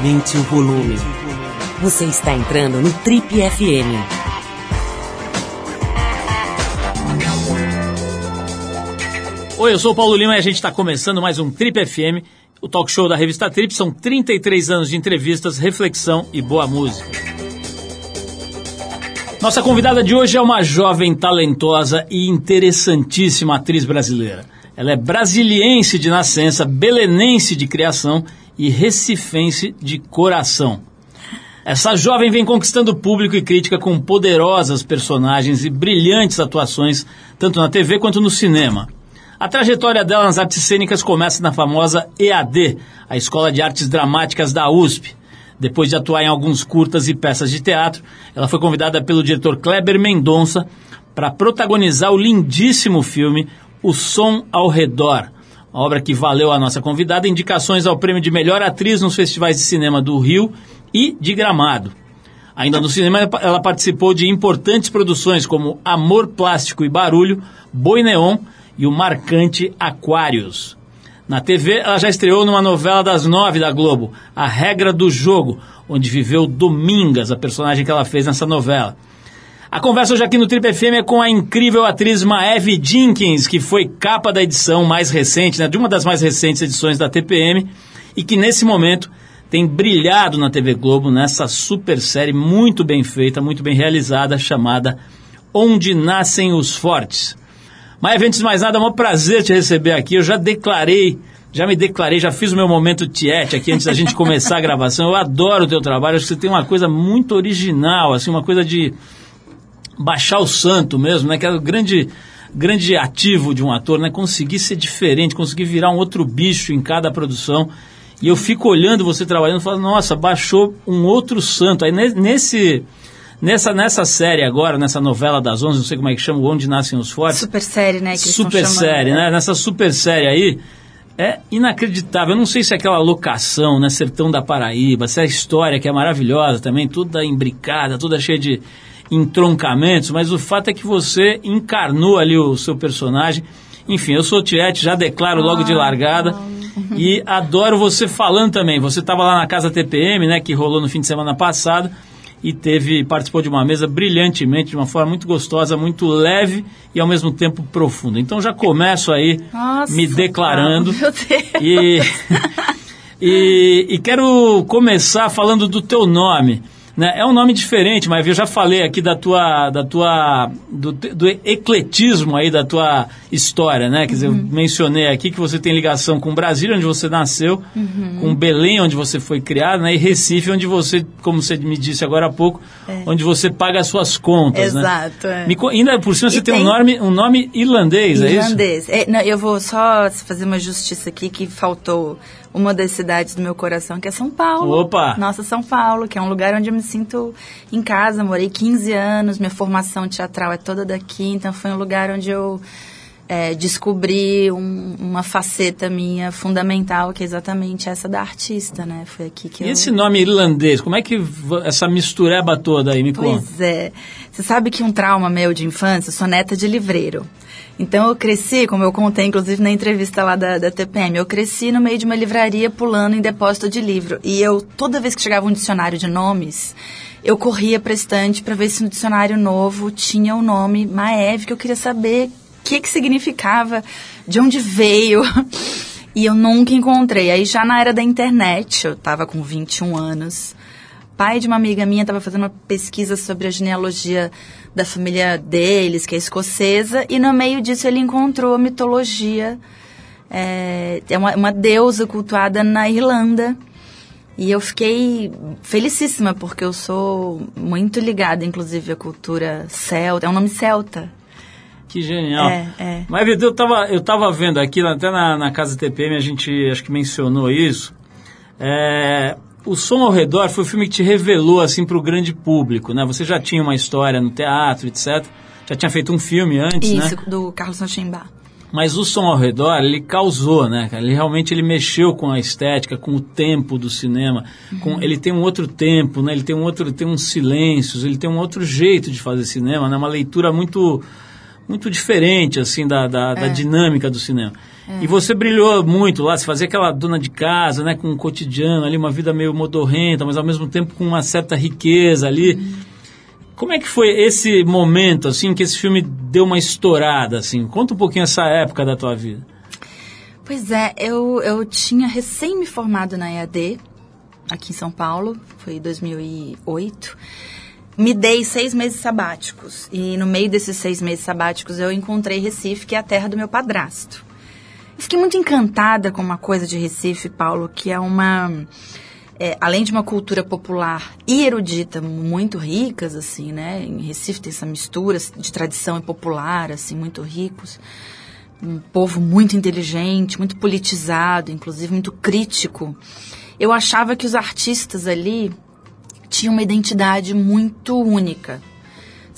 Aumente o volume. Você está entrando no Trip FM. Oi, eu sou o Paulo Lima e a gente está começando mais um Trip FM, o talk show da revista Trip. São 33 anos de entrevistas, reflexão e boa música. Nossa convidada de hoje é uma jovem, talentosa e interessantíssima atriz brasileira. Ela é brasiliense de nascença, belenense de criação e recifense de coração. Essa jovem vem conquistando público e crítica com poderosas personagens e brilhantes atuações, tanto na TV quanto no cinema. A trajetória dela nas artes cênicas começa na famosa EAD, a Escola de Artes Dramáticas da USP. Depois de atuar em alguns curtas e peças de teatro, ela foi convidada pelo diretor Kleber Mendonça para protagonizar o lindíssimo filme O Som ao Redor, uma obra que valeu a nossa convidada indicações ao prêmio de melhor atriz nos festivais de cinema do Rio e de Gramado. Ainda no cinema, ela participou de importantes produções como Amor Plástico e Barulho, Boi Neon e o marcante Aquários. Na TV, ela já estreou numa novela das nove da Globo, A Regra do Jogo, onde viveu Domingas, a personagem que ela fez nessa novela. A conversa hoje aqui no Trip FM é com a incrível atriz Maeve Jenkins, que foi capa da edição mais recente, né, de uma das mais recentes edições da TPM, e que nesse momento tem brilhado na TV Globo nessa super série muito bem feita, muito bem realizada, chamada Onde Nascem os Fortes. Maeve, antes de mais nada, é um prazer te receber aqui. Eu já declarei, já me declarei, já fiz o meu momento tiete aqui antes da gente começar a gravação. Eu adoro o teu trabalho, acho que você tem uma coisa muito original, assim, uma coisa de baixar o santo mesmo, né? Que é o grande, grande ativo de um ator, né? Conseguir ser diferente, conseguir virar um outro bicho em cada produção. E eu fico olhando você trabalhando e falo, nossa, baixou um outro santo. Aí nesse, nessa, nessa série agora, nessa novela das 11, não sei como é que chama, Onde Nascem os Fortes. Super série, né? super série, né? Nessa super série aí, é inacreditável. Eu não sei se é aquela locação, né? Sertão da Paraíba, se é a história que é maravilhosa também, toda imbricada, toda cheia de entroncamentos, mas o fato é que você encarnou ali o seu personagem. Enfim, eu sou Tiete, já declaro logo de largada. E adoro você falando também. Você estava lá na casa TPM, né, que rolou no fim de semana passado e teve participou de uma mesa brilhantemente, de uma forma muito gostosa, muito leve e ao mesmo tempo profunda. Então já começo aí Nossa, me declarando. Meu Deus. E, e, e quero começar falando do teu nome. Né? É um nome diferente, mas eu já falei aqui da tua, da tua, do, do ecletismo aí da tua história, né? Quer dizer, eu mencionei aqui que você tem ligação com Brasília, onde você nasceu, com Belém, onde você foi criado, né? E Recife, onde você, como você me disse agora há pouco, onde você paga as suas contas, né? Exato, é. Ainda por cima você E tem, um, tem- nome, um nome irlandês, é isso? Irlandês. É, não, eu vou só fazer uma justiça aqui que faltou uma das cidades do meu coração, que é São Paulo. Opa! Nossa, São Paulo, que é um lugar onde eu me sinto em casa. Morei 15 anos, minha formação teatral é toda daqui, então foi um lugar onde eu é, descobri um- uma faceta minha fundamental, que é exatamente essa da artista, né? Foi aqui que E eu... esse nome irlandês, como é que essa mistureba toda aí, me conta? Pois é. Você sabe que um trauma meu de infância, eu sou neta de livreiro. Então eu cresci, como eu contei inclusive na entrevista lá da, da TPM, eu cresci no meio de uma livraria pulando em depósito de livro. E eu, toda vez que chegava um dicionário de nomes, eu corria para estante para ver se no dicionário novo tinha o nome Maeve, que eu queria saber o que, que significava, de onde veio. E eu nunca encontrei. Aí já na era da internet, eu tava com 21 anos, pai de uma amiga minha estava fazendo uma pesquisa sobre a genealogia da família deles, que é escocesa, e no meio disso ele encontrou a mitologia. É, é uma, uma deusa cultuada na Irlanda. E eu fiquei felicíssima, porque eu sou muito ligada, inclusive, à cultura celta. É um nome celta. Que genial. É, é. Mas, Vitor, eu tava, eu tava vendo aqui, até na, na casa TPM, a gente acho que mencionou isso. É, o Som ao Redor foi o filme que te revelou, assim, para o grande público, né? Você já tinha uma história no teatro, etc. Já tinha feito um filme antes, Isso, né? do Carlos Sanchimba. Mas o Som ao Redor, ele causou, né? Ele realmente ele mexeu com a estética, com o tempo do cinema. Com, ele tem um outro tempo, né? Ele tem um outro, tem uns silêncios, ele tem um outro jeito de fazer cinema, né? Uma leitura muito muito diferente, assim, da, da, da dinâmica do cinema. E você brilhou muito lá, você fazia aquela dona de casa, né, com um cotidiano ali, uma vida meio modorrenta, mas ao mesmo tempo com uma certa riqueza ali. Como é que foi esse momento, assim, que esse filme deu uma estourada, assim? Conta um pouquinho essa época da tua vida. Pois é, eu, eu tinha recém me formado na EAD, aqui em São Paulo, foi 2008. Me dei seis meses sabáticos. E no meio desses seis meses sabáticos eu encontrei Recife, que é a terra do meu padrasto. Eu fiquei muito encantada com uma coisa de Recife, Paulo, que é uma. É, além de uma cultura popular e erudita muito ricas, assim, né? Em Recife tem essa mistura de tradição e popular, assim, muito ricos um povo muito inteligente, muito politizado, inclusive muito crítico. Eu achava que os artistas ali tinham uma identidade muito única.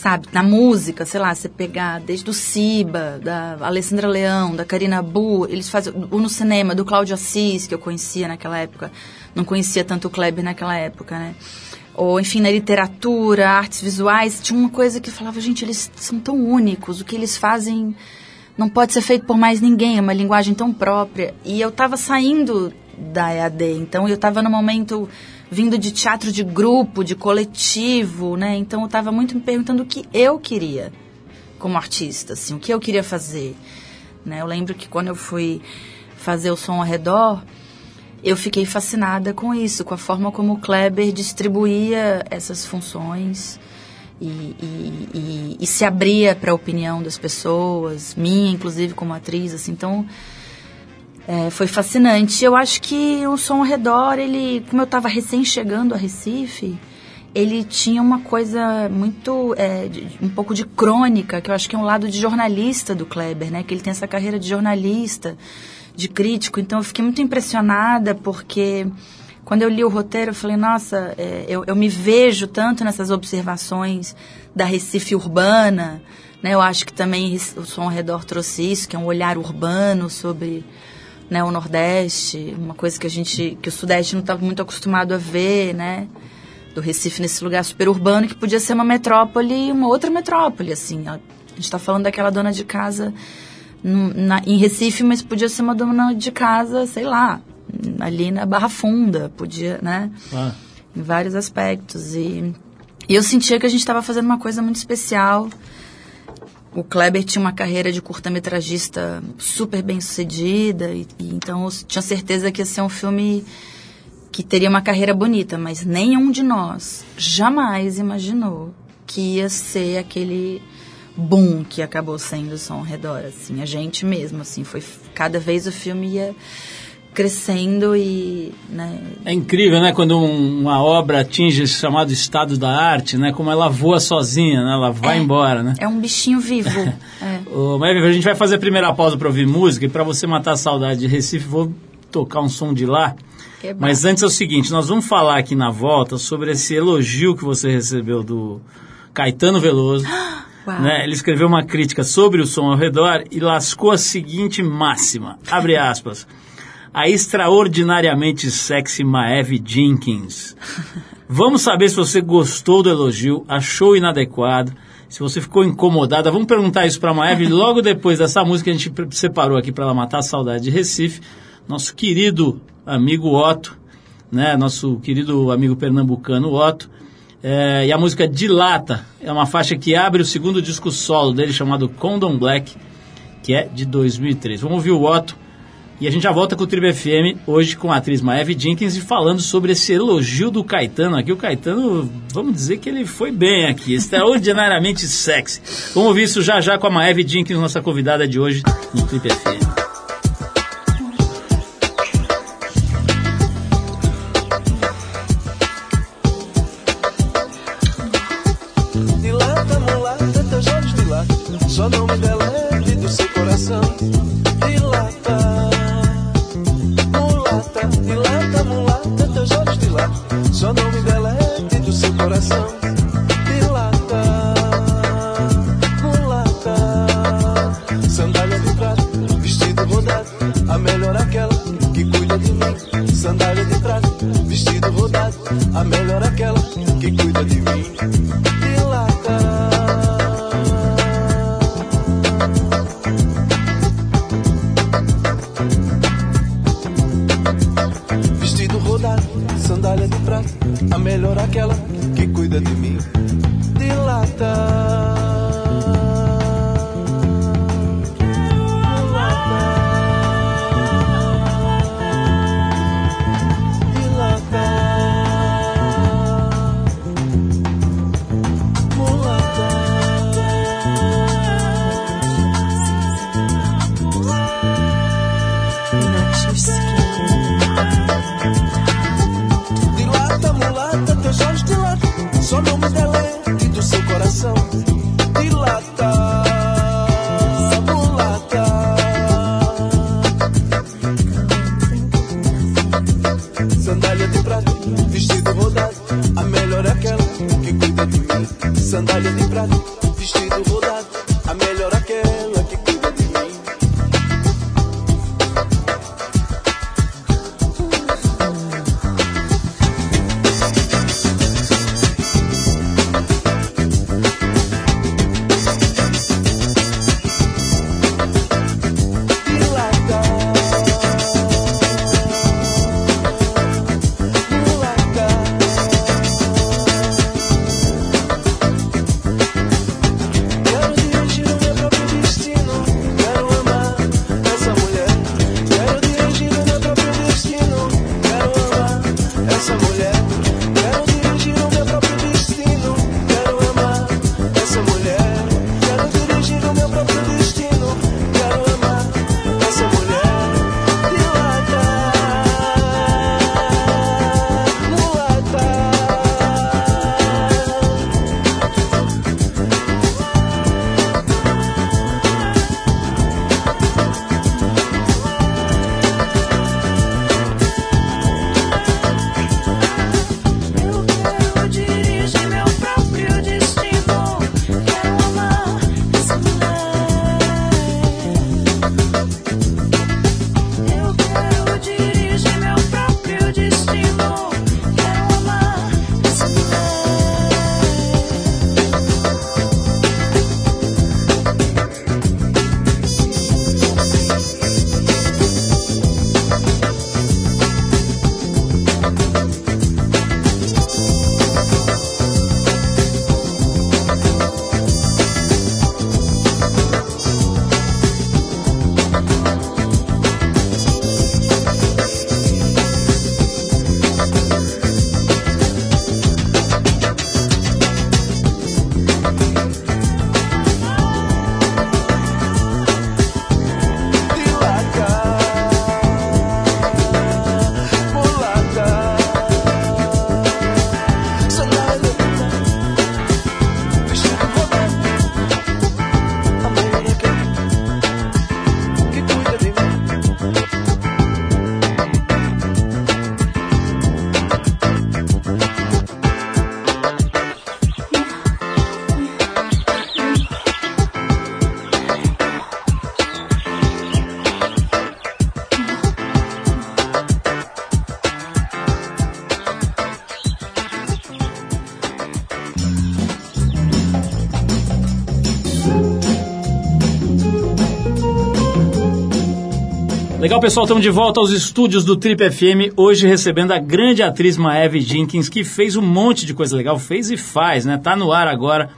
Sabe, na música, sei lá, você pegar desde o Siba, da Alessandra Leão, da Karina Bu, eles fazem, ou no cinema, do Cláudio Assis, que eu conhecia naquela época, não conhecia tanto o Kleber naquela época, né? Ou, enfim, na literatura, artes visuais, tinha uma coisa que falava, gente, eles são tão únicos, o que eles fazem não pode ser feito por mais ninguém, é uma linguagem tão própria. E eu estava saindo da EAD, então eu estava no momento vindo de teatro de grupo, de coletivo, né? Então eu estava muito me perguntando o que eu queria como artista, assim, o que eu queria fazer. Né? Eu lembro que quando eu fui fazer o som ao redor, eu fiquei fascinada com isso, com a forma como o Kleber distribuía essas funções e, e, e, e se abria para a opinião das pessoas, minha inclusive como atriz, assim, então é, foi fascinante. Eu acho que o som ao redor, ele, como eu estava recém chegando a Recife, ele tinha uma coisa muito, é, um pouco de crônica, que eu acho que é um lado de jornalista do Kleber, né? Que ele tem essa carreira de jornalista, de crítico. Então eu fiquei muito impressionada porque quando eu li o roteiro, eu falei, nossa, é, eu, eu me vejo tanto nessas observações da Recife urbana, né? Eu acho que também o Som ao Redor trouxe isso, que é um olhar urbano sobre né, o Nordeste, uma coisa que a gente, que o Sudeste não estava muito acostumado a ver, né? Do Recife nesse lugar super urbano que podia ser uma metrópole, uma outra metrópole, assim. A gente está falando daquela dona de casa na, em Recife, mas podia ser uma dona de casa, sei lá, ali na Barra Funda, podia, né? Ah. Em vários aspectos. E, e eu sentia que a gente estava fazendo uma coisa muito especial. O Kleber tinha uma carreira de curta-metragista super bem sucedida, e, e, então eu tinha certeza que ia ser um filme que teria uma carreira bonita, mas nenhum de nós jamais imaginou que ia ser aquele boom que acabou sendo o som ao redor, assim, a gente mesmo, assim, foi cada vez o filme ia crescendo e né? é incrível né quando um, uma obra atinge esse chamado estado da arte né como ela voa sozinha né ela vai é, embora né? É um bichinho vivo. É. Ô, mas a gente vai fazer a primeira pausa para ouvir música e para você matar a saudade de Recife vou tocar um som de lá. Mas antes é o seguinte nós vamos falar aqui na volta sobre esse elogio que você recebeu do Caetano Veloso Né? Ele escreveu uma crítica sobre o som ao redor e lascou a seguinte máxima, abre aspas, a extraordinariamente sexy Maeve Jenkins. Vamos saber se você gostou do elogio, achou inadequado, se você ficou incomodada. Vamos perguntar isso para a Maeve logo depois dessa música que a gente separou aqui para ela matar a saudade de Recife. Nosso querido amigo Otto, né? Nosso querido amigo pernambucano Otto. É, e a música Dilata é uma faixa que abre o segundo disco solo dele chamado Condom Black, que é de 2003. Vamos ouvir o Otto e a gente já volta com o Tribo FM, hoje com a atriz Maeve Jenkins e falando sobre esse elogio do Caetano aqui. O Caetano, vamos dizer que ele foi bem aqui, extraordinariamente sexy. Vamos ouvir isso já já com a Maeve Jenkins, nossa convidada de hoje no Tribo FM. Só não me Legal, pessoal, estamos de volta aos estúdios do Trip FM, hoje recebendo a grande atriz Maeve Jenkins, que fez um monte de coisa legal, fez e faz, né? Tá no ar agora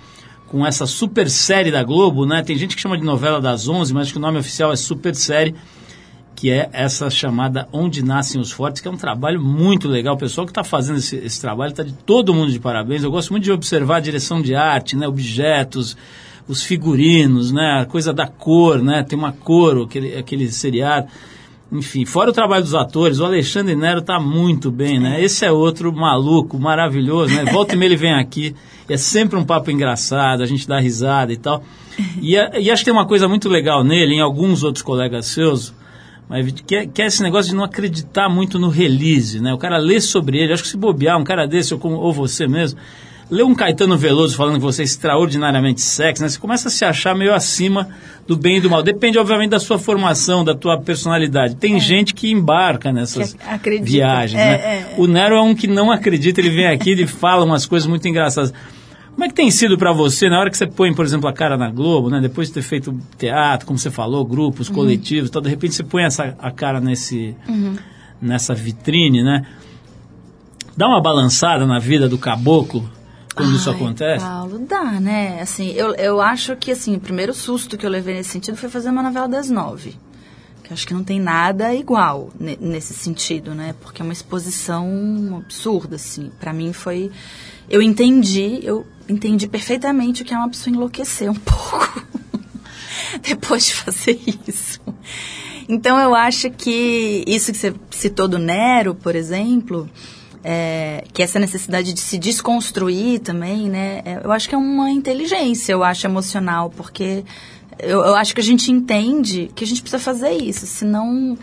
com essa super série da Globo, né? Tem gente que chama de novela das 11, mas que o nome oficial é super série, que é essa chamada Onde Nascem os Fortes, que é um trabalho muito legal. O pessoal que está fazendo esse, esse trabalho está de todo mundo de parabéns. Eu gosto muito de observar a direção de arte, né? Objetos, os figurinos, né? A coisa da cor, né? Tem uma cor, aquele, aquele seriado. Enfim, fora o trabalho dos atores, o Alexandre Nero tá muito bem, né? Esse é outro maluco, maravilhoso, né? Volta e meia ele vem aqui, é sempre um papo engraçado, a gente dá risada e tal. E, e acho que tem uma coisa muito legal nele, em alguns outros colegas seus, mas que é, que é esse negócio de não acreditar muito no release, né? O cara lê sobre ele, acho que se bobear, um cara desse, ou, ou você mesmo, lê um Caetano Veloso falando que você é extraordinariamente sexy, né? Você começa a se achar meio acima do bem e do mal. Depende, obviamente, da sua formação, da tua personalidade. Tem gente que embarca nessas Que viagens, É, né? é, é. O Nero é um que não acredita, ele vem aqui e fala umas coisas muito engraçadas. Como é que tem sido para você, na hora que você põe, por exemplo, a cara na Globo, né? Depois de ter feito teatro, como você falou, grupos, Uhum. coletivos, tal, de repente você põe essa, a cara nesse, nessa vitrine, né? Dá uma balançada na vida do caboclo quando isso Ai, acontece? Paulo, dá, né? Assim, eu, eu acho que, assim, o primeiro susto que eu levei nesse sentido foi fazer uma novela das nove. Que eu acho que não tem nada igual ne- nesse sentido, né? Porque é uma exposição absurda, assim. Pra mim foi... Eu entendi, eu entendi perfeitamente o que é uma pessoa enlouquecer um pouco. depois de fazer isso. Então eu acho que isso que você citou do Nero, por exemplo, é, que essa necessidade de se desconstruir também, né? é, eu acho que é uma inteligência, eu acho emocional, porque eu, eu acho que a gente entende que a gente precisa fazer isso, senão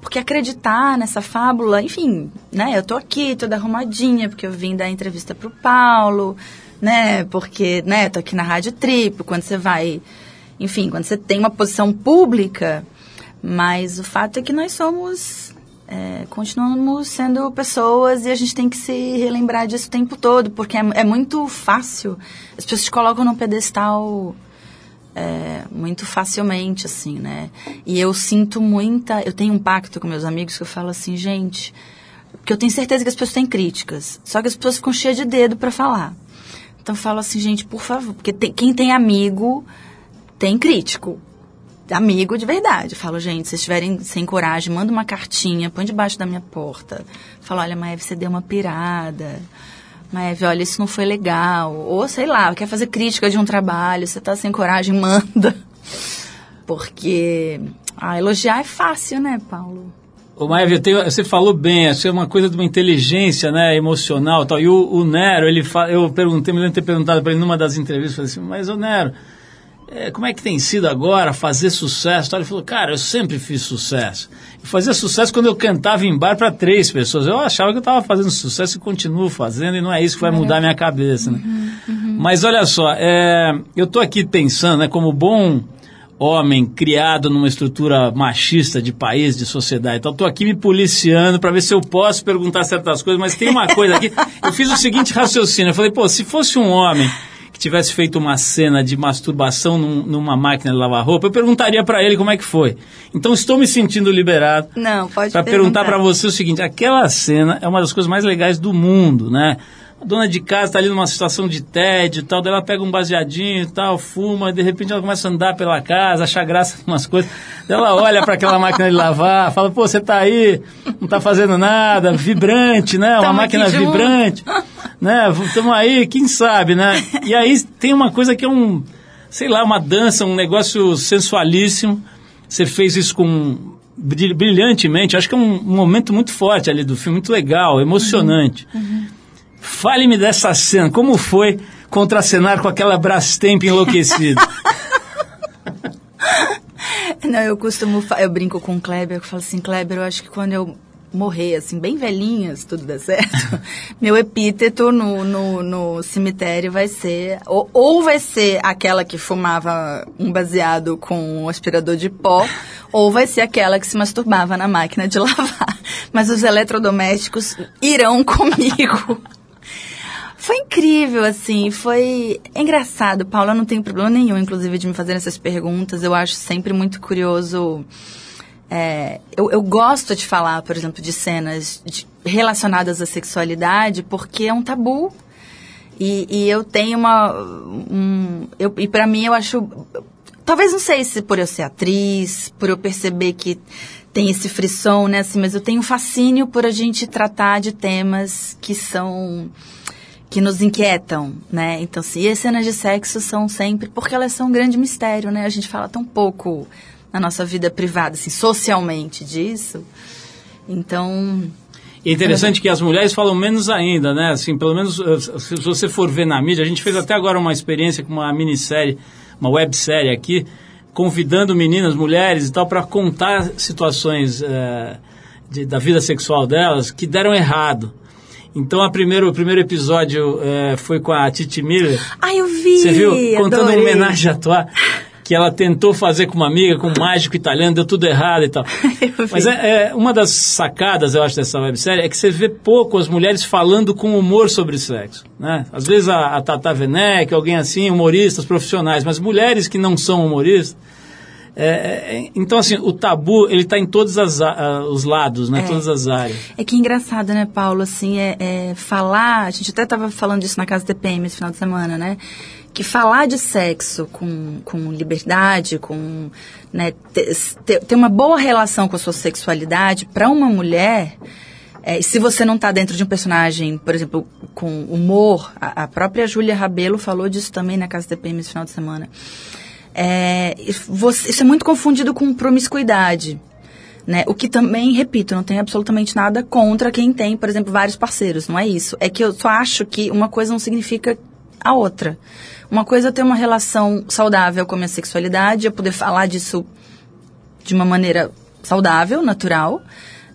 porque acreditar nessa fábula, enfim, né? Eu tô aqui, toda arrumadinha, porque eu vim dar entrevista pro Paulo, né? Porque, né, tô aqui na Rádio Trip, quando você vai, enfim, quando você tem uma posição pública, mas o fato é que nós somos, é, continuamos sendo pessoas e a gente tem que se relembrar disso o tempo todo, porque é, é muito fácil, as pessoas te colocam num pedestal é, muito facilmente, assim, né? E eu sinto muita. Eu tenho um pacto com meus amigos que eu falo assim, gente. Porque eu tenho certeza que as pessoas têm críticas. Só que as pessoas ficam cheias de dedo para falar. Então eu falo assim, gente, por favor. Porque tem- quem tem amigo tem crítico. Amigo de verdade. Eu falo, gente, se estiverem sem coragem, manda uma cartinha, põe debaixo da minha porta. Fala, olha, Maeve, você deu uma pirada. Maeve, olha, isso não foi legal. Ou, sei lá, quer fazer crítica de um trabalho, você tá sem coragem, manda. Porque, ah, elogiar é fácil, né, Paulo? Ô, Maeve, tenho- você falou bem, isso é uma coisa de uma inteligência né, emocional tal. E o, o Nero, ele fa- eu perguntei, me lembro de ter perguntado para ele numa das entrevistas, falei assim, mas ô Nero, é, como é que tem sido agora fazer sucesso? Ele falou, cara, eu sempre fiz sucesso. Eu fazia sucesso quando eu cantava em bar para três pessoas. Eu achava que eu estava fazendo sucesso e continuo fazendo, e não é isso que vai mudar a minha cabeça. Né? Mas olha só, é, eu estou aqui pensando, né, como bom homem criado numa estrutura machista de país, de sociedade. Então, estou aqui me policiando para ver se eu posso perguntar certas coisas, mas tem uma coisa aqui. Eu fiz o seguinte raciocínio: eu falei, pô, se fosse um homem tivesse feito uma cena de masturbação num- numa máquina de lavar roupa, eu perguntaria para ele como é que foi. Então, estou me sentindo liberado Não, pode para perguntar para você o seguinte: aquela cena é uma das coisas mais legais do mundo, né? A dona de casa está ali numa situação de tédio e tal, daí ela pega um baseadinho e tal, fuma, de repente ela começa a andar pela casa, achar graça em umas coisas. Daí ela olha para aquela máquina de lavar, fala: pô, você tá aí, não tá fazendo nada, vibrante, né? Uma Tamo máquina aqui junto. Né? Estamos aí, quem sabe, né? E aí tem uma coisa que é um, sei lá, uma dança, um negócio sensualíssimo. Você fez isso com bril- brilhantemente. Acho que é um, momento muito forte ali do filme, muito legal, emocionante. Fale-me dessa cena. Como foi contracenar com aquela Brastemp enlouquecida? Não, eu costumo, eu brinco com o Kleber, eu falo assim, Kleber, eu acho que quando eu morrer, assim, bem velhinha, se tudo der certo, meu epíteto no, no, no cemitério vai ser, ou, ou vai ser aquela que fumava um baseado com um aspirador de pó, ou vai ser aquela que se masturbava na máquina de lavar. Mas os eletrodomésticos irão comigo. Foi incrível, assim, foi engraçado. Paula, não tenho problema nenhum, inclusive, de me fazer essas perguntas. Eu acho sempre muito curioso. É, eu, eu gosto de falar, por exemplo, de cenas de- relacionadas à sexualidade, porque é um tabu. E, e eu tenho uma. Um, eu, e para mim, eu acho. Talvez não sei se por eu ser atriz, por eu perceber que tem esse frisson, né? Assim, mas eu tenho um fascínio por a gente tratar de temas que são que nos inquietam, né? Então, assim, e as cenas de sexo são sempre porque elas são um grande mistério, né? A gente fala tão pouco na nossa vida privada, assim, socialmente disso. Então, É interessante que as mulheres falam menos ainda, né? Assim, pelo menos eh, se você for ver na mídia, a gente fez até agora uma experiência com uma minissérie, uma websérie aqui, convidando meninas, mulheres e tal, para contar situações eh, de- da vida sexual delas que deram errado. Então, a primeiro, o primeiro episódio eh, foi com a Titi Miller. ai, eu vi, Você viu? Contando adorei. homenagem à tua. Que ela tentou fazer com uma amiga, com um mágico italiano, deu tudo errado e tal. Mas é, é uma das sacadas, eu acho, dessa websérie é que você vê pouco as mulheres falando com humor sobre sexo. Né? Às vezes a, a Tata Werneck, alguém assim, humoristas profissionais, mas mulheres que não são humoristas, É, é, então, assim, o tabu, ele está em todos as a- os lados, né? É. Todas as áreas. É que engraçado, né, Paulo? Assim, é, é falar. A gente até estava falando disso na casa TPM esse final de semana, né? Que falar de sexo com, com liberdade, com. Né, ter, ter- uma boa relação com a sua sexualidade, para uma mulher. é, se você não está dentro de um personagem, por exemplo, com humor, a, a própria Júlia Rabelo falou disso também na casa TPM esse final de semana. É, você- isso é muito confundido com promiscuidade. Né? O que também, repito, não tem absolutamente nada contra quem tem, por exemplo, vários parceiros. Não é isso. É que eu só acho que uma coisa não significa a outra. Uma coisa é ter uma relação saudável com a minha sexualidade, eu poder falar disso de uma maneira saudável, natural,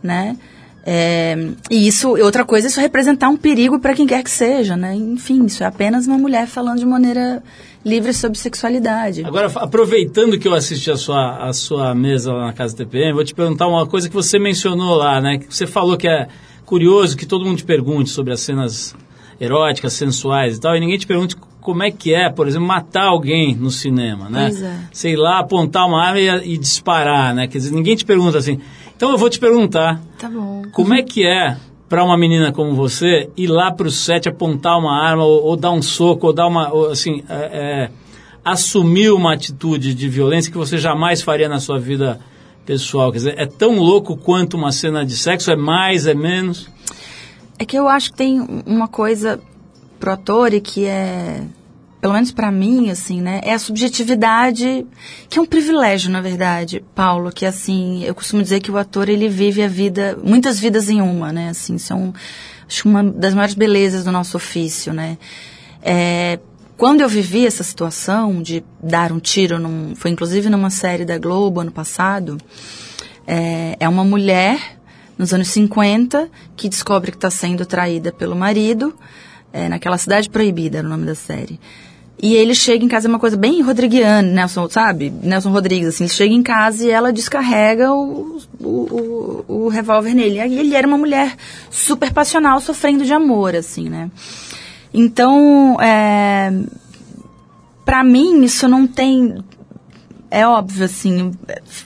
né? É, e isso, outra coisa, é isso representar um perigo para quem quer que seja, né? Enfim, isso é apenas uma mulher falando de maneira livre sobre sexualidade. Agora, aproveitando que eu assisti a sua, a sua mesa lá na Casa TPM, vou te perguntar uma coisa que você mencionou lá, né? Que você falou que é curioso que todo mundo te pergunte sobre as cenas eróticas, sensuais e tal, e ninguém te pergunte como é que é, por exemplo, matar alguém no cinema, né? É. Sei lá, apontar uma arma e, e disparar, né? Quer dizer, ninguém te pergunta assim. Então eu vou te perguntar, Tá bom. como é que é para uma menina como você ir lá para o set apontar uma arma ou, ou dar um soco ou dar uma ou, assim é, é, assumir uma atitude de violência que você jamais faria na sua vida pessoal quer dizer é tão louco quanto uma cena de sexo é mais é menos É que eu acho que tem uma coisa pro ator e que é, pelo menos pra mim, assim, né? É a subjetividade, que é um privilégio, na verdade, Paulo, que assim, eu costumo dizer que o ator, ele vive a vida, muitas vidas em uma, né? Assim, são, acho uma das maiores belezas do nosso ofício, né? É, quando eu vivi essa situação de dar um tiro, num, foi inclusive numa série da Globo ano passado, é, é uma mulher nos anos 50 que descobre que está sendo traída pelo marido é, naquela cidade proibida era o nome da série. E ele chega em casa é uma coisa bem rodriguiana Nelson sabe? Nelson Rodrigues assim ele chega em casa e ela descarrega o, o, o, o revólver nele. E ele era uma mulher super passional sofrendo de amor assim né? Então é, para mim isso não tem é óbvio, assim,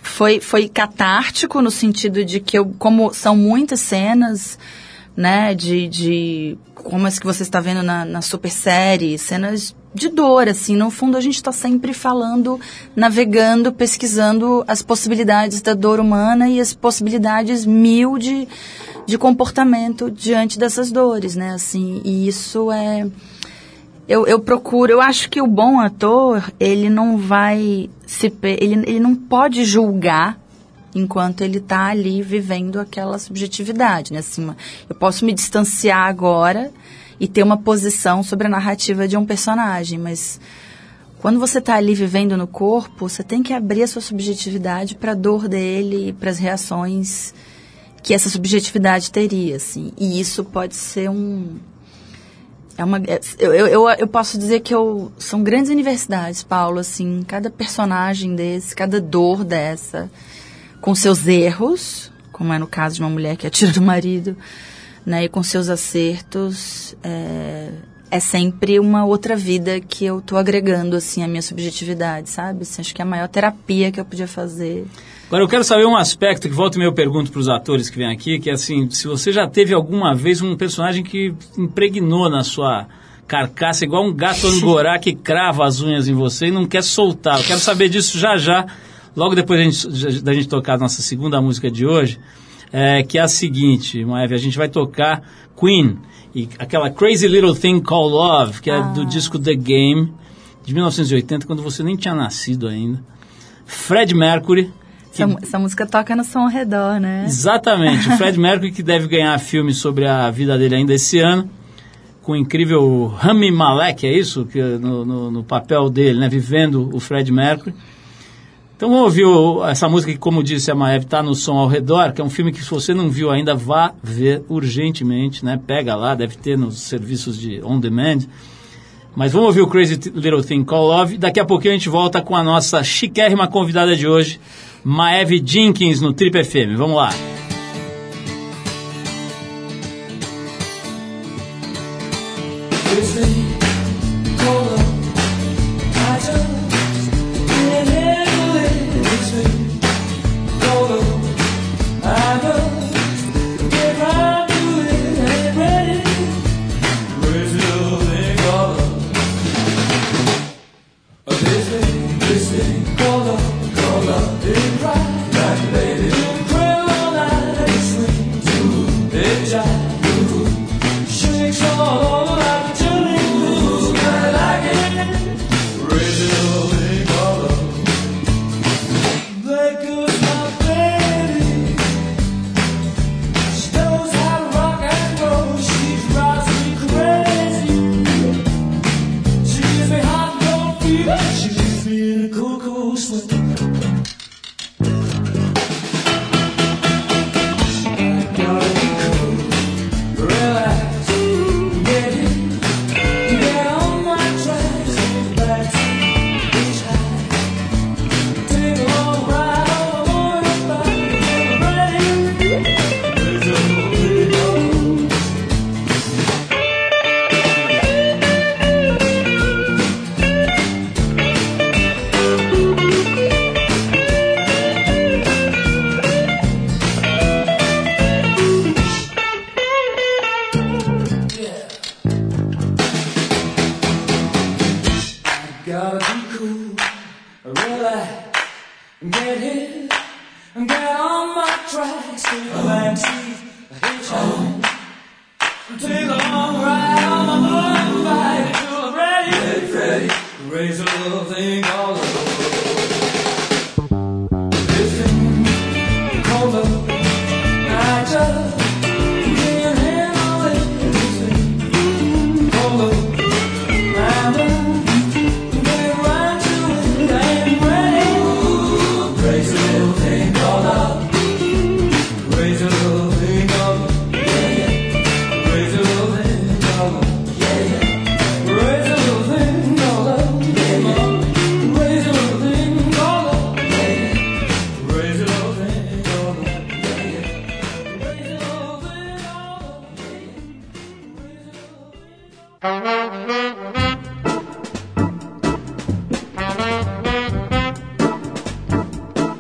foi, foi catártico no sentido de que eu, como são muitas cenas, né, de, de como as que você está vendo na, na super série, cenas de dor, assim, no fundo a gente está sempre falando, navegando, pesquisando as possibilidades da dor humana e as possibilidades mil de, de comportamento diante dessas dores, né, assim, e isso é eu, eu procuro, eu acho que o bom ator, ele não vai se. Ele, ele não pode julgar enquanto ele está ali vivendo aquela subjetividade, né? Assim, eu posso me distanciar agora e ter uma posição sobre a narrativa de um personagem, mas quando você está ali vivendo no corpo, você tem que abrir a sua subjetividade para a dor dele, para as reações que essa subjetividade teria, assim. E isso pode ser um é uma, é- eu, eu, eu posso dizer que eu, são grandes universidades, Paulo, assim, cada personagem desse, cada dor dessa, com seus erros, como é no caso de uma mulher que atira do marido, né, e com seus acertos, é, é sempre uma outra vida que eu tô agregando, assim, à minha subjetividade, sabe? Assim, acho que é a maior terapia que eu podia fazer. Agora eu quero saber um aspecto que volta e meia eu pergunto para os atores que vêm aqui, que é assim, se você já teve alguma vez um personagem que impregnou na sua carcaça igual um gato angorá que crava as unhas em você e não quer soltar. Eu quero saber disso já já, logo depois da gente, da gente tocar a nossa segunda música de hoje, é, que é a seguinte, Maeve, a gente vai tocar Queen e aquela Crazy Little Thing Called Love, que é do disco The Game, de 1980, quando você nem tinha nascido ainda. Fred Mercury, que Essa, essa música toca no som ao redor, né? Exatamente. O Fred Mercury que deve ganhar filme sobre a vida dele ainda esse ano, com o incrível Rami Malek, é isso? Que, no, no, no papel dele, né? Vivendo o Fred Mercury. Então vamos ouvir essa música que, como disse a Maeve, está no som ao redor, que é um filme que se você não viu ainda, vá ver urgentemente, né? Pega lá, deve ter nos serviços de on demand. Mas vamos ouvir o Crazy Little Thing Call Love. Daqui a pouquinho a gente volta com a nossa chiquérrima convidada de hoje, Maeve Jenkins, no Trip FM. Vamos lá.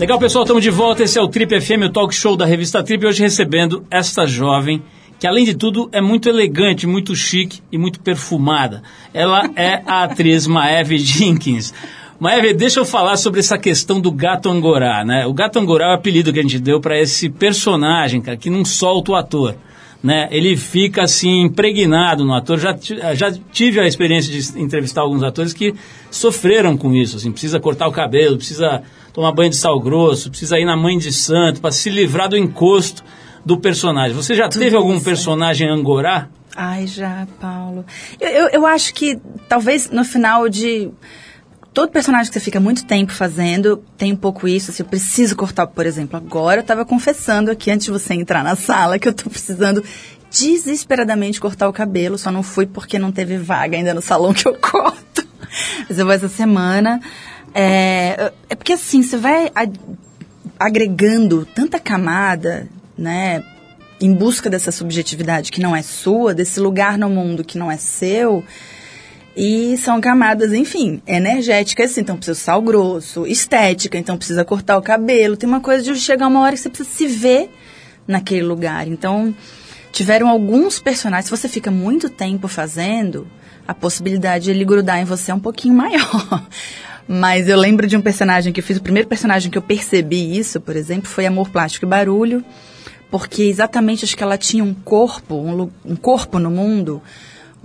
Legal, pessoal, estamos de volta. Esse é o Trip FM, o talk show da revista Trip. Hoje recebendo esta jovem, que além de tudo é muito elegante, muito chique e muito perfumada. Ela é a atriz Maeve Jenkins. Maeve, deixa eu falar sobre essa questão do gato angorá, né? O gato angorá é o apelido que a gente deu para esse personagem, cara, que não solta o ator. Né? Ele fica assim impregnado no ator. Já, ti- já tive a experiência de entrevistar alguns atores que sofreram com isso. Assim, precisa cortar o cabelo, precisa tomar banho de sal grosso, precisa ir na mãe de santo para se livrar do encosto do personagem. Você já teve algum isso. personagem angorá? Ai, já, Paulo. Eu, eu, eu acho que talvez no final de. Todo personagem que você fica muito tempo fazendo tem um pouco isso. Assim, eu preciso cortar, por exemplo, agora eu estava confessando aqui antes de você entrar na sala que eu estou precisando desesperadamente cortar o cabelo. Só não fui porque não teve vaga ainda no salão que eu corto. Mas eu vou essa semana. É, é porque assim, você vai agregando tanta camada, né? Em busca dessa subjetividade que não é sua, desse lugar no mundo que não é seu. E são camadas, enfim, energéticas, assim, então precisa sal grosso, estética, então precisa cortar o cabelo. Tem uma coisa de chegar uma hora que você precisa se ver naquele lugar. Então, tiveram alguns personagens, se você fica muito tempo fazendo, a possibilidade de ele grudar em você é um pouquinho maior. Mas eu lembro de um personagem que eu fiz, o primeiro personagem que eu percebi isso, por exemplo, foi Amor, Plástico e Barulho, porque exatamente acho que ela tinha um corpo, um, um corpo no mundo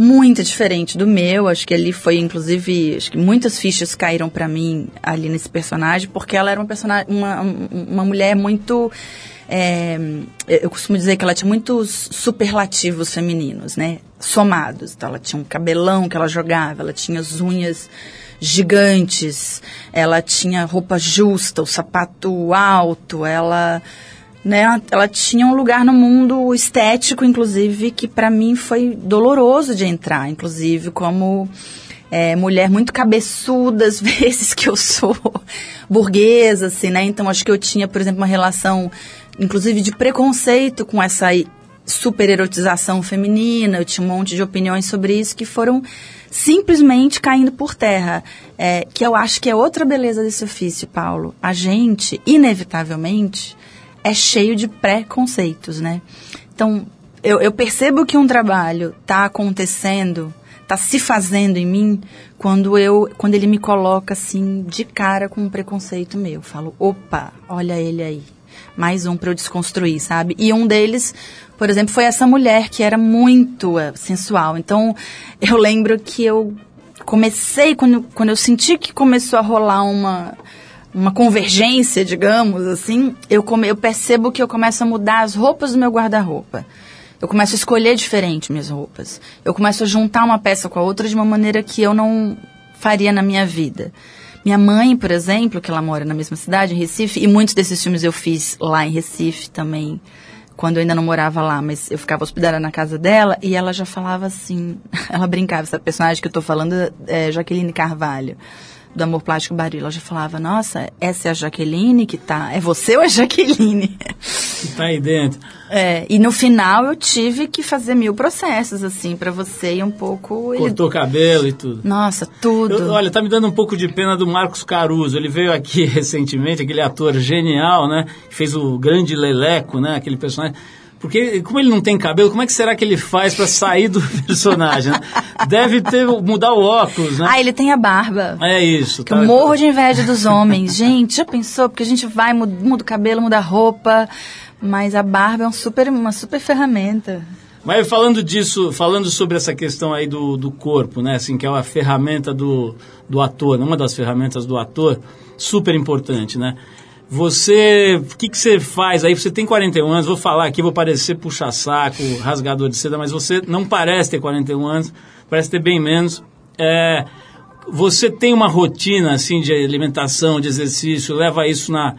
muito diferente do meu. Acho que ali foi, inclusive, acho que muitas fichas caíram pra mim ali nesse personagem, porque ela era uma personagem, uma, um- uma mulher muito. é, eu costumo dizer que ela tinha muitos superlativos femininos, né? Somados. Então, ela tinha um cabelão que ela jogava, ela tinha as unhas gigantes, ela tinha roupa justa, o sapato alto, ela né, ela tinha um lugar no mundo estético, inclusive, que para mim foi doloroso de entrar, inclusive, como é, mulher muito cabeçuda, às vezes que eu sou burguesa, assim, né? Então acho que eu tinha, por exemplo, uma relação, inclusive, de preconceito com essa super erotização feminina. Eu tinha um monte de opiniões sobre isso que foram simplesmente caindo por terra. É, que eu acho que é outra beleza desse ofício, Paulo. A gente, inevitavelmente, é cheio de preconceitos, né? Então, eu, eu percebo que um trabalho está acontecendo, está se fazendo em mim, quando, eu, quando ele me coloca assim, de cara com um preconceito meu. Eu falo, opa, olha ele aí. Mais um para eu desconstruir, sabe? E um deles, por exemplo, foi essa mulher que era muito eh, sensual. Então, eu lembro que eu comecei, quando, quando eu senti que começou a rolar uma, uma convergência, digamos assim, eu, come, eu percebo que eu começo a mudar as roupas do meu guarda-roupa. Eu começo a escolher diferente minhas roupas. Eu começo a juntar uma peça com a outra de uma maneira que eu não faria na minha vida. Minha mãe, por exemplo, que ela mora na mesma cidade, em Recife, e muitos desses filmes eu fiz lá em Recife também, quando eu ainda não morava lá, mas eu ficava hospedada na casa dela e ela já falava assim, ela brincava, essa personagem que eu tô falando é Jaqueline Carvalho, do Amor Plástico Barulho. Ela já falava, nossa, essa é a Jaqueline que tá, é você ou é a Jaqueline? Que tá aí dentro. É, e no final eu tive que fazer mil processos, assim, pra você ir um pouco... ele- Cortou cabelo e tudo. Nossa, tudo. Eu- olha, tá me dando um pouco de pena do Marcos Caruso. Ele veio aqui recentemente, aquele ator genial, né? Que fez o grande Leleco, né? Aquele personagem. Porque, como ele não tem cabelo, como é que será que ele faz pra sair do personagem? né? Deve ter mudar o óculos, né? Ah, ele tem a barba. É isso. Que eu morro de inveja dos homens. Gente, já pensou? Porque a gente vai, muda, muda o cabelo, muda a roupa, mas a barba é um super, uma super ferramenta. Mas falando disso, falando sobre essa questão aí do, do corpo, né? Assim, que é uma ferramenta do, do ator, né? uma das ferramentas do ator, super importante, né? Você, o que, que você faz aí? Você tem 41 anos, vou falar aqui, vou parecer puxa-saco, rasgador de seda, mas você não parece ter 41 anos, parece ter bem menos. É, você tem uma rotina, assim, de alimentação, de exercício, leva isso na,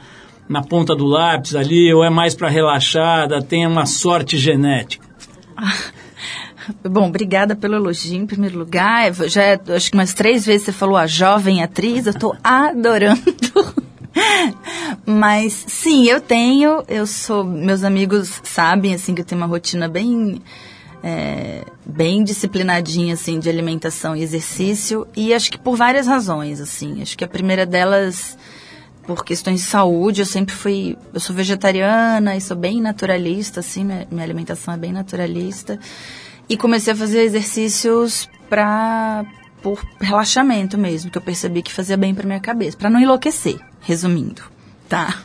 na ponta do lápis ali, ou é mais para relaxada, tem uma sorte genética? Bom, obrigada pelo elogio em primeiro lugar. Eu Já é, acho que umas três vezes você falou a jovem atriz, eu tô adorando. Mas sim, eu tenho, eu sou, meus amigos sabem assim que eu tenho uma rotina bem é, bem disciplinadinha assim de alimentação e exercício e acho que por várias razões assim. Acho que a primeira delas por questões de saúde, eu sempre fui, eu sou vegetariana e sou bem naturalista assim, minha, minha alimentação é bem naturalista. E comecei a fazer exercícios para por relaxamento mesmo, que eu percebi que fazia bem para minha cabeça, para não enlouquecer, resumindo, tá?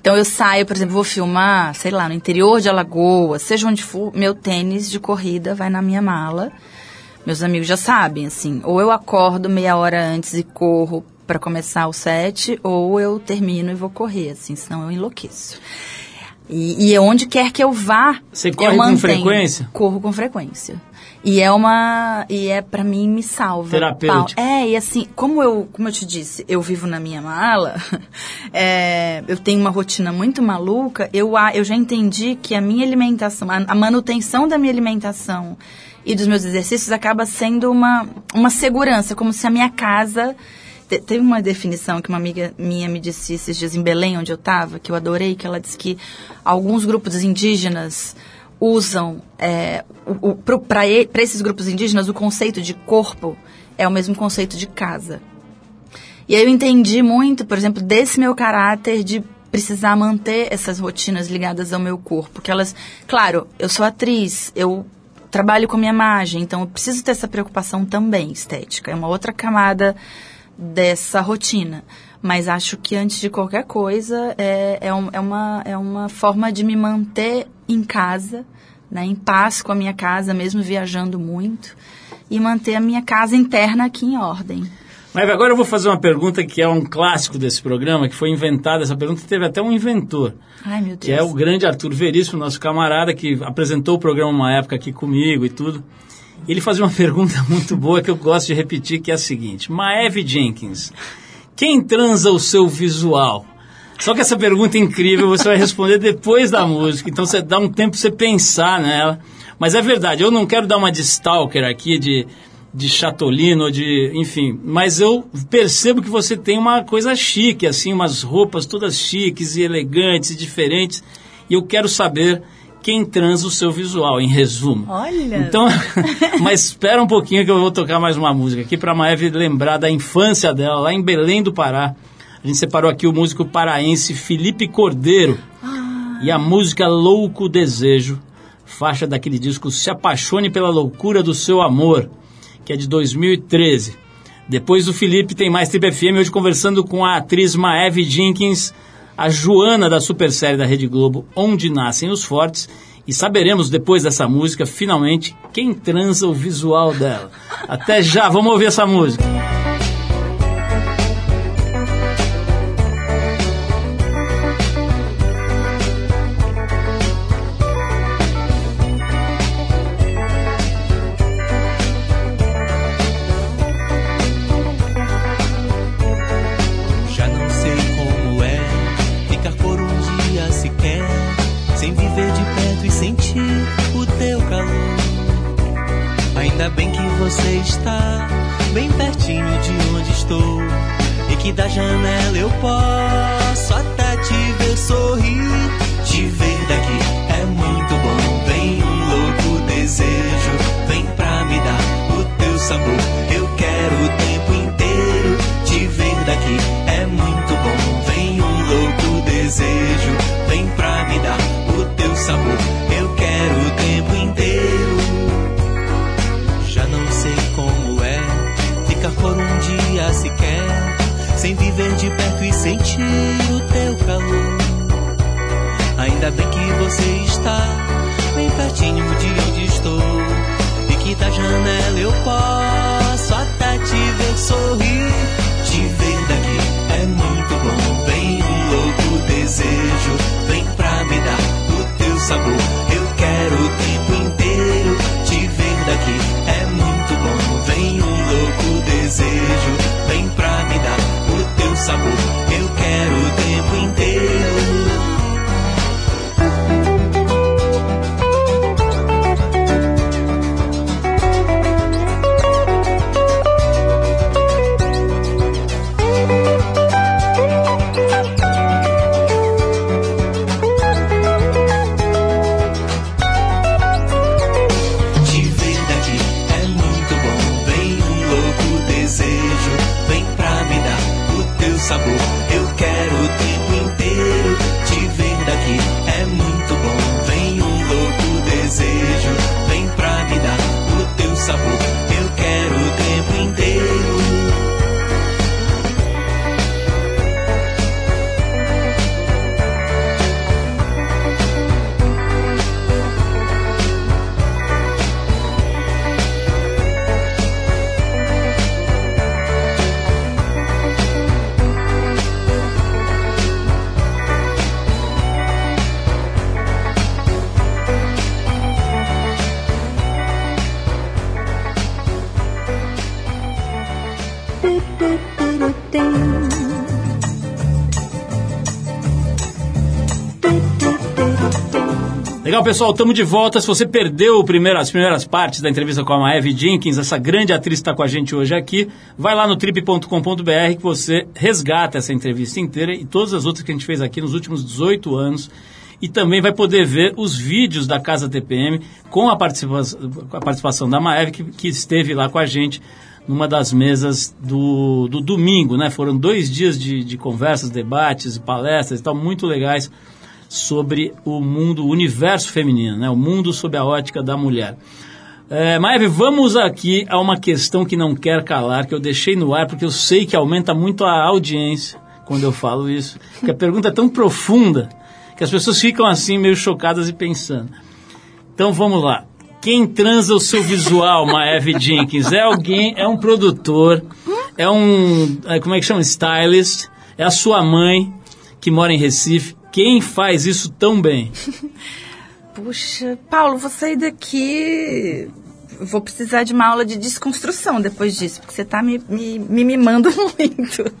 Então eu saio, por exemplo, vou filmar, sei lá, no interior de Alagoas, seja onde for, meu tênis de corrida vai na minha mala. Meus amigos já sabem, assim, ou eu acordo meia hora antes e corro para começar o set, ou eu termino e vou correr, assim, senão eu enlouqueço. E, e onde quer que eu vá, Você eu corre com mantenho. frequência? Corro com frequência. E é uma. E é para mim me salva. Terapêutico. É, e assim, como eu, como eu te disse, eu vivo na minha mala, é, eu tenho uma rotina muito maluca, eu, eu já entendi que a minha alimentação, a, a manutenção da minha alimentação e dos meus exercícios acaba sendo uma, uma segurança, como se a minha casa. te- Teve uma definição que uma amiga minha me disse esses dias em Belém, onde eu estava, que eu adorei, que ela disse que alguns grupos indígenas usam, é, para esses grupos indígenas, o conceito de corpo é o mesmo conceito de casa. E aí eu entendi muito, por exemplo, desse meu caráter de precisar manter essas rotinas ligadas ao meu corpo. Que elas, claro, eu sou atriz, eu trabalho com minha imagem, então eu preciso ter essa preocupação também estética. É uma outra camada dessa rotina. Mas acho que antes de qualquer coisa é, é, um- é uma, é uma forma de me manter em casa, né, em paz com a minha casa, mesmo viajando muito, e manter a minha casa interna aqui em ordem. Mas agora eu vou fazer uma pergunta que é um clássico desse programa, que foi inventada, essa pergunta teve até um inventor, Ai, meu Deus. que é o grande Arthur Veríssimo, nosso camarada, que apresentou o programa uma época aqui comigo e tudo. Ele fazia uma pergunta muito boa que eu gosto de repetir, que é a seguinte. Maeve Jenkins, quem transa o seu visual? Só que essa pergunta é incrível, você vai responder depois da música, então você dá um tempo pra você pensar nela. Mas é verdade, eu não quero dar uma de stalker aqui, de, de chatolino, de, enfim, mas eu percebo que você tem uma coisa chique, assim, umas roupas todas chiques e elegantes e diferentes, e eu quero saber quem transa o seu visual, em resumo. Olha. Então, mas espera um pouquinho que eu vou tocar mais uma música aqui para a Maeve lembrar da infância dela, lá em Belém do Pará. A gente separou aqui o músico paraense Felipe Cordeiro e a música Louco Desejo, faixa daquele disco Se Apaixone pela Loucura do Seu Amor, que é de 2013. Depois do Felipe tem mais Trip FM, hoje conversando com a atriz Maeve Jenkins, a Joana da supersérie da Rede Globo, Onde Nascem os Fortes, e saberemos depois dessa música, finalmente, quem transa o visual dela. Até já, vamos ouvir essa música. Sabor. Eu quero o tempo inteiro. Já não sei como é ficar por um dia sequer, sem viver de perto e sentir o teu calor. Ainda bem que você está bem pertinho de onde estou, e que da janela eu posso até te ver sorrir. Louco Legal, pessoal, estamos de volta. Se você perdeu primeiro- as primeiras partes da entrevista com a Maeve Jenkins, essa grande atriz que está com a gente hoje aqui, vai lá no trip.com.br que você resgata essa entrevista inteira e todas as outras que a gente fez aqui nos últimos 18 anos. E também vai poder ver os vídeos da Casa TPM com a participação, com a participação da Maeve, que, que esteve lá com a gente numa das mesas do, do domingo, né? Foram dois dias de, de conversas, debates, palestras e tal, muito legais sobre o mundo, o universo feminino, né? o mundo sob a ótica da mulher. É, Maeve, vamos aqui a uma questão que não quer calar, que eu deixei no ar, porque eu sei que aumenta muito a audiência quando eu falo isso, que a pergunta é tão profunda que as pessoas ficam assim meio chocadas e pensando. Então vamos lá. Quem transa o seu visual, Maeve Jenkins? É alguém, é um produtor, é um, é, como é que chama? Stylist, é a sua mãe que mora em Recife. Quem faz isso tão bem? Puxa, Paulo, vou sair daqui. Vou precisar de uma aula de desconstrução depois disso, porque você tá me, me, me mimando muito.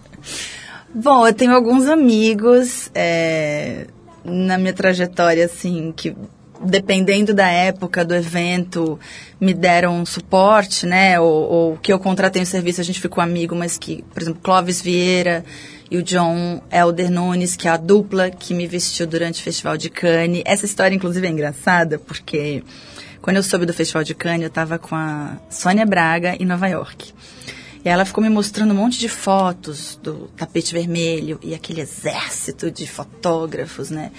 Bom, eu tenho alguns amigos é, na minha trajetória, assim, que dependendo da época do evento, me deram suporte, né? Ou, ou que eu contratei um serviço, a gente ficou amigo, mas que, por exemplo, Clóvis Vieira e o John Elder Nunes, que é a dupla que me vestiu durante o Festival de Cannes. Essa história, inclusive, é engraçada, porque quando eu soube do Festival de Cannes, eu estava com a Sônia Braga em Nova York. E ela ficou me mostrando um monte de fotos do tapete vermelho e aquele exército de fotógrafos, né?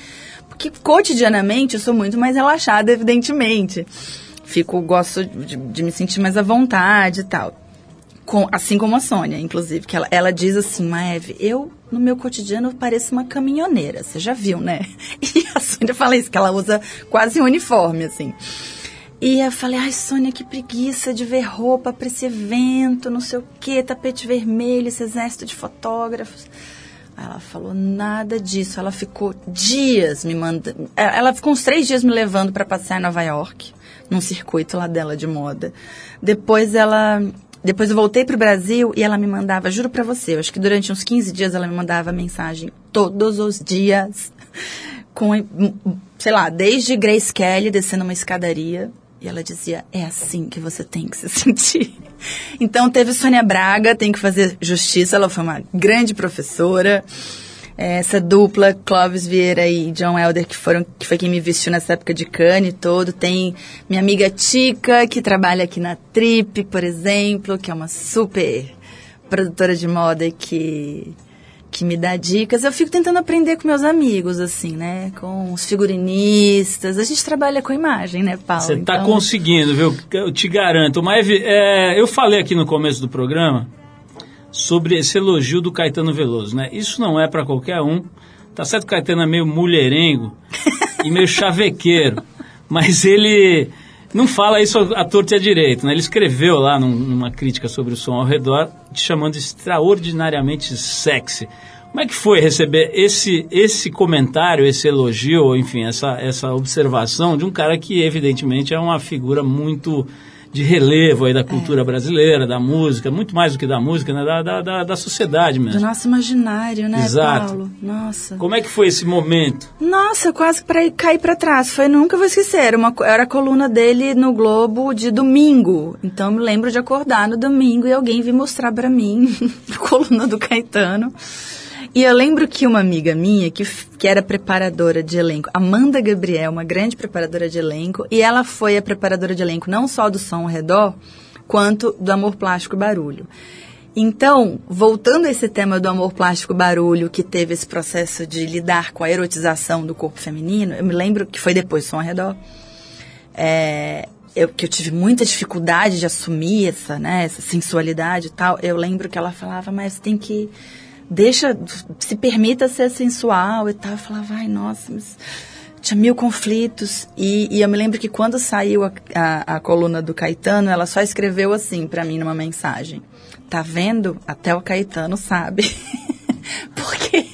Porque cotidianamente eu sou muito mais relaxada, evidentemente. Fico, gosto de, de me sentir mais à vontade e tal. Com, assim como a Sônia, inclusive, que ela, ela diz assim, Maeve, eu, no meu cotidiano, pareço uma caminhoneira, você já viu, né? E a Sônia fala isso, que ela usa quase um uniforme, assim. E eu falei, ai, Sônia, que preguiça de ver roupa para esse evento, não sei o quê, tapete vermelho, esse exército de fotógrafos. Ela falou nada disso. Ela ficou dias me mandando. Ela ficou uns três dias me levando para passear em Nova York, num circuito lá dela de moda. Depois ela. Depois eu voltei pro Brasil e ela me mandava, juro pra você, eu acho que durante uns 15 dias ela me mandava mensagem todos os dias, com, sei lá, desde Grace Kelly descendo uma escadaria, E ela dizia, é assim que você tem que se sentir. Então teve Sônia Braga, tem que fazer justiça, ela foi uma grande professora. Essa dupla, Clóvis Vieira e John Elder, que, foram, que foi quem me vestiu nessa época de Cannes e todo. Tem minha amiga Tica, que trabalha aqui na Trip, por exemplo, que é uma super produtora de moda e que que me dá dicas. Eu fico tentando aprender com meus amigos, assim, né? Com os figurinistas. A gente trabalha com imagem, né, Paulo? Você está Então, conseguindo, viu? Eu te garanto. Mas é, eu falei aqui no começo do programa sobre esse elogio do Caetano Veloso, né? Isso não é para qualquer um. Tá certo que o Caetano é meio mulherengo e meio chavequeiro, mas ele não fala isso à torta e à direita, né? Ele escreveu lá num- numa crítica sobre o som ao redor, te chamando extraordinariamente sexy. Como é que foi receber esse, esse comentário, esse elogio, enfim, essa, essa observação de um cara que evidentemente é uma figura muito de relevo aí da cultura brasileira, da música, muito mais do que da música, né? da, da, da, da sociedade Do mesmo. nosso imaginário, né, Exato. Paulo? Nossa. Como é que foi esse momento? Nossa, quase para cair para trás. Foi, nunca vou esquecer. Era, uma, era a coluna dele no Globo de domingo. Então eu me lembro de acordar no domingo e alguém vir mostrar para mim a coluna do Caetano. E eu lembro que uma amiga minha, que, que era preparadora de elenco, Amanda Gabriel, uma grande preparadora de elenco, e ela foi a preparadora de elenco não só do Som ao Redor, quanto do Amor Plástico Barulho. Então, voltando a esse tema do amor plástico barulho, que teve esse processo de lidar com a erotização do corpo feminino, eu me lembro que foi depois Som ao Redor, é, eu, que eu tive muita dificuldade de assumir essa, né, essa sensualidade e tal. Eu lembro que ela falava, mas tem que deixa, se permita ser sensual e tal. Eu falava, ai, nossa, mas tinha mil conflitos. E, e eu me lembro que quando saiu a, a, a coluna do Caetano, ela só escreveu assim pra mim numa mensagem. Tá vendo? Até o Caetano sabe. Porque,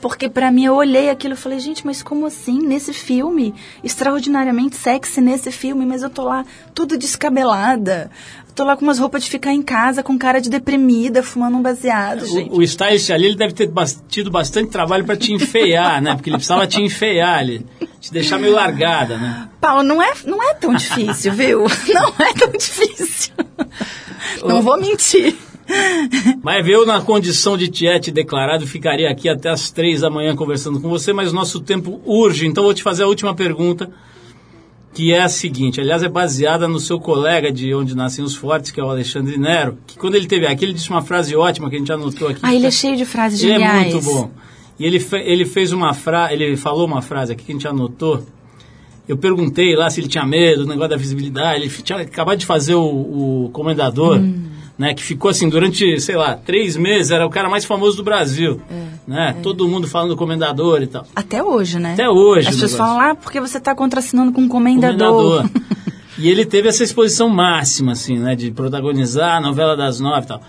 porque para mim eu olhei aquilo e falei, gente, mas como assim? Nesse filme, extraordinariamente sexy nesse filme, mas eu tô lá tudo descabelada. Tô lá com umas roupas de ficar em casa, com cara de deprimida, fumando um baseado, gente. O, o stylist ali ele deve ter bas- tido bastante trabalho para te enfeiar, né? Porque ele precisava te enfeiar, ali, te deixar meio largada, né? Paulo, não é, não é tão difícil, viu? Não é tão difícil. Não vou mentir. Mas eu, na condição de tiete declarado, ficaria aqui até as três da manhã conversando com você, mas nosso tempo urge, então vou te fazer a última pergunta, que é a seguinte, aliás, é baseada no seu colega de Onde Nascem os Fortes, que é o Alexandre Nero, que quando ele teve aqui, ele disse uma frase ótima que a gente anotou aqui. Ah, ele é cheio de frases Ele é geniais. muito bom. E ele, fe- ele fez uma frase, ele falou uma frase aqui que a gente anotou. Eu perguntei lá se ele tinha medo do negócio da visibilidade. Ele tinha acabado de fazer o, o Comendador, Hum. Né? Que ficou assim durante, sei lá, três meses. Era o cara mais famoso do Brasil, É, né? Todo mundo falando do Comendador e tal. Até hoje, né? Até hoje As o pessoas falam, ah, porque você tá contracenando com um comendador. e ele teve essa exposição máxima, assim, né? De protagonizar a novela das nove e tal.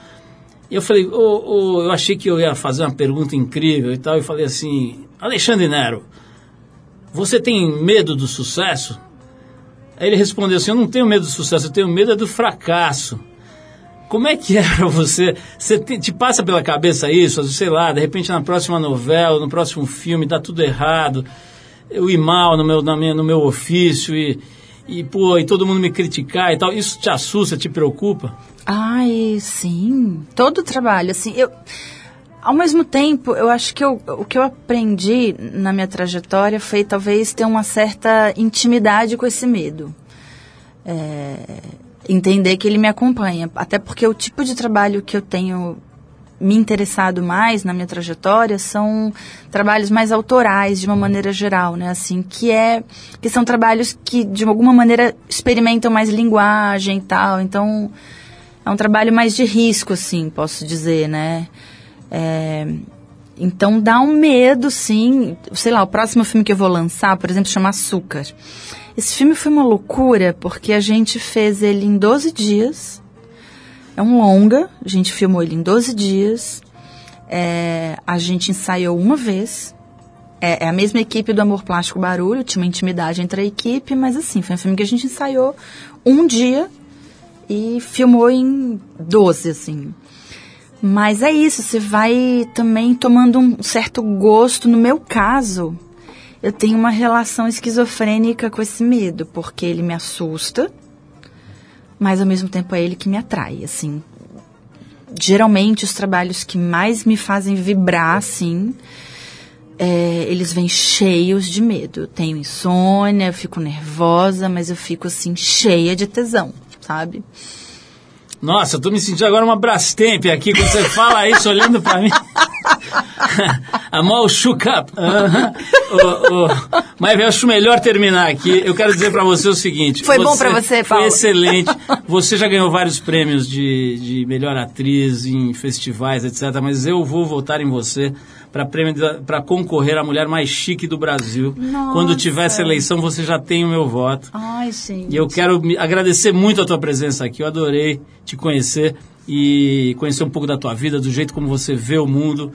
E eu falei, ô, ô, eu achei que eu ia fazer uma pergunta incrível e tal. Eu falei assim, Alexandre Nero, você tem medo do sucesso? Aí ele respondeu assim, eu não tenho medo do sucesso, eu tenho medo é do fracasso. Como é que é pra você? Você te, te passa pela cabeça isso? Sei lá, de repente na próxima novela, no próximo filme, dá tudo errado. Eu ir mal no meu, na minha, no meu ofício e, e, pô, e todo mundo me criticar e tal. Isso te assusta, te preocupa? Ai, sim. Todo trabalho, assim, eu... Ao mesmo tempo, eu acho que eu- o que eu aprendi na minha trajetória foi talvez ter uma certa intimidade com esse medo. É, entender que ele me acompanha. Até porque o tipo de trabalho que eu tenho me interessado mais na minha trajetória são trabalhos mais autorais de uma maneira geral, né? Assim, que é que são trabalhos que de alguma maneira experimentam mais linguagem e tal. Então, é um trabalho mais de risco, assim, posso dizer, né? É, então dá um medo, sim. Sei lá, o próximo filme que eu vou lançar, por exemplo, chama Açúcar. Esse filme foi uma loucura porque a gente fez ele em 12 dias. É um longa, a gente filmou ele em 12 dias. É, a gente ensaiou uma vez. É, é a mesma equipe do Amor Plástico Barulho, tinha uma intimidade entre a equipe, mas assim, foi um filme que a gente ensaiou um dia e filmou em 12, assim. Mas é isso, você vai também tomando um certo gosto. No meu caso, Eu tenho uma relação esquizofrênica com esse medo, porque ele me assusta, mas ao mesmo tempo é ele que me atrai, assim. Geralmente os trabalhos que mais me fazem vibrar, assim, é, eles vêm cheios de medo. Eu tenho insônia, eu fico nervosa, mas eu fico assim cheia de tesão, sabe? Nossa, eu tô me sentindo agora uma Brastemp aqui quando você fala isso olhando pra mim. I'm all shook up. Aham. Ô, ô, Mas eu acho melhor terminar aqui. Eu quero dizer pra você o seguinte. Foi bom pra você, Foi Paulo? excelente. Você já ganhou vários prêmios de, de melhor atriz em festivais, etc. Mas eu vou votar em você para prêmio para concorrer à mulher mais chique do Brasil. Nossa. Quando tiver essa eleição, você já tem o meu voto. Ai, gente. E eu quero agradecer muito a tua presença aqui. Eu adorei te conhecer e conhecer um pouco da tua vida, do jeito como você vê o mundo.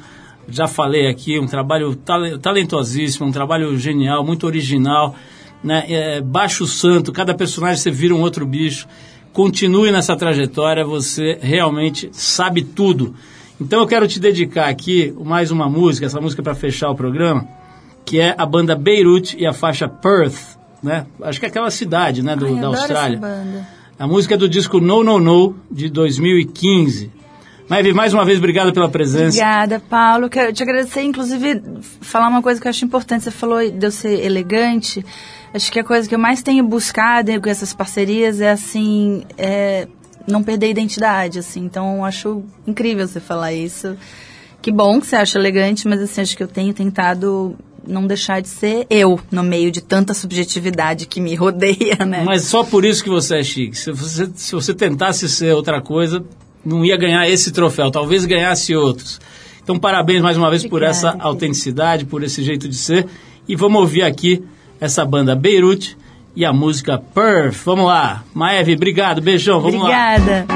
Já falei aqui, um trabalho tale- talentosíssimo, um trabalho genial, muito original. Né? É, baixo santo, cada personagem você vira um outro bicho. Continue nessa trajetória, você realmente sabe tudo. Então eu quero te dedicar aqui mais uma música, essa música para fechar o programa, que é a banda Beirut e a faixa Perth, né? Acho que é aquela cidade, né, do, Ai, da Austrália. A música é do disco No No No, de 2015. Maeve, mais uma vez, obrigado pela presença. Obrigada, Paulo. Quero te agradecer, inclusive, falar uma coisa que eu acho importante. Você falou de eu ser elegante. Acho que a coisa que eu mais tenho buscado com essas parcerias é, assim, é não perder a identidade, assim. Então, acho incrível você falar isso. Que bom que você acha elegante, mas, assim, acho que eu tenho tentado não deixar de ser eu no meio de tanta subjetividade que me rodeia, né? Mas só por isso que você é chique. Se você, se você tentasse ser outra coisa, não ia ganhar esse troféu. Talvez ganhasse outros. Então, parabéns mais uma vez por Obrigada, essa querida. autenticidade, por esse jeito de ser. E vamos ouvir aqui essa banda Beirut e a música Perth. Vamos lá. Maeve, obrigado. Beijão. Vamos lá. Obrigada.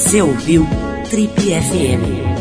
Você ouviu Trip FM.